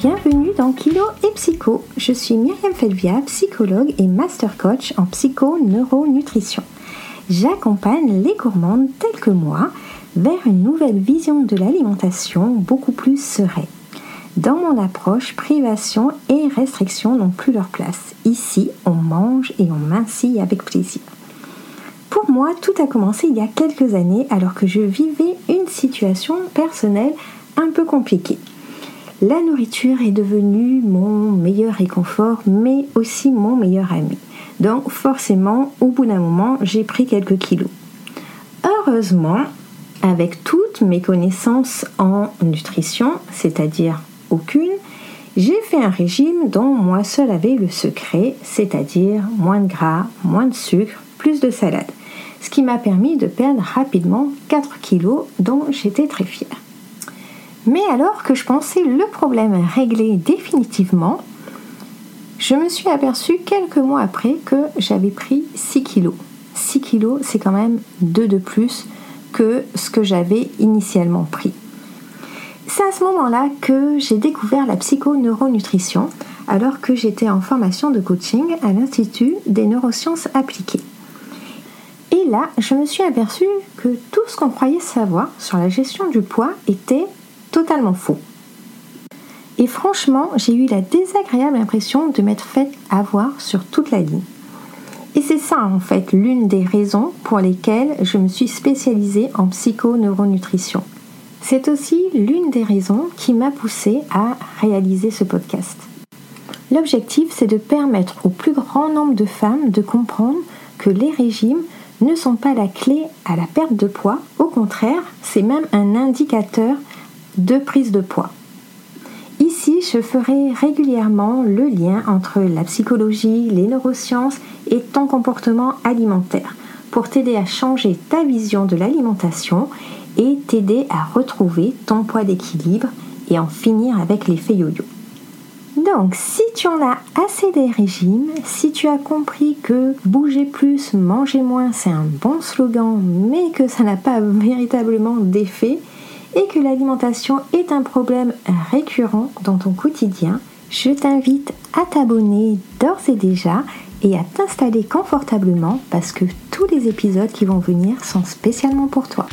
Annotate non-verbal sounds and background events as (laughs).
bienvenue dans Kilo et Psycho. Je suis Myriam Felvia, psychologue et master coach en psycho-neuronutrition. J'accompagne les gourmandes telles que moi vers une nouvelle vision de l'alimentation beaucoup plus sereine. Dans mon approche, privation et restriction n'ont plus leur place. Ici, on mange et on mincit avec plaisir. Pour moi, tout a commencé il y a quelques années alors que je vivais une situation personnelle un peu compliquée. La nourriture est devenue mon meilleur réconfort, mais aussi mon meilleur ami. Donc forcément, au bout d'un moment, j'ai pris quelques kilos. Heureusement, avec toutes mes connaissances en nutrition, c'est-à-dire aucune, j'ai fait un régime dont moi seul avait le secret, c'est-à-dire moins de gras, moins de sucre, plus de salade. Ce qui m'a permis de perdre rapidement 4 kilos dont j'étais très fière. Mais alors que je pensais le problème réglé définitivement, je me suis aperçue quelques mois après que j'avais pris 6 kilos. 6 kilos, c'est quand même 2 de plus que ce que j'avais initialement pris. C'est à ce moment-là que j'ai découvert la psychoneuronutrition alors que j'étais en formation de coaching à l'Institut des neurosciences appliquées. Et là, je me suis aperçue que tout ce qu'on croyait savoir sur la gestion du poids était totalement faux. Et franchement, j'ai eu la désagréable impression de m'être fait avoir sur toute la ligne. Et c'est ça en fait l'une des raisons pour lesquelles je me suis spécialisée en psychoneuronutrition. C'est aussi l'une des raisons qui m'a poussée à réaliser ce podcast. L'objectif, c'est de permettre au plus grand nombre de femmes de comprendre que les régimes ne sont pas la clé à la perte de poids, au contraire, c'est même un indicateur de prise de poids. Ici, je ferai régulièrement le lien entre la psychologie, les neurosciences et ton comportement alimentaire pour t'aider à changer ta vision de l'alimentation et t'aider à retrouver ton poids d'équilibre et en finir avec l'effet yo-yo. Donc, si tu en as assez des régimes, si tu as compris que bouger plus, manger moins, c'est un bon slogan, mais que ça n'a pas (laughs) véritablement d'effet, et que l'alimentation est un problème récurrent dans ton quotidien, je t'invite à t'abonner d'ores et déjà et à t'installer confortablement parce que tous les épisodes qui vont venir sont spécialement pour toi.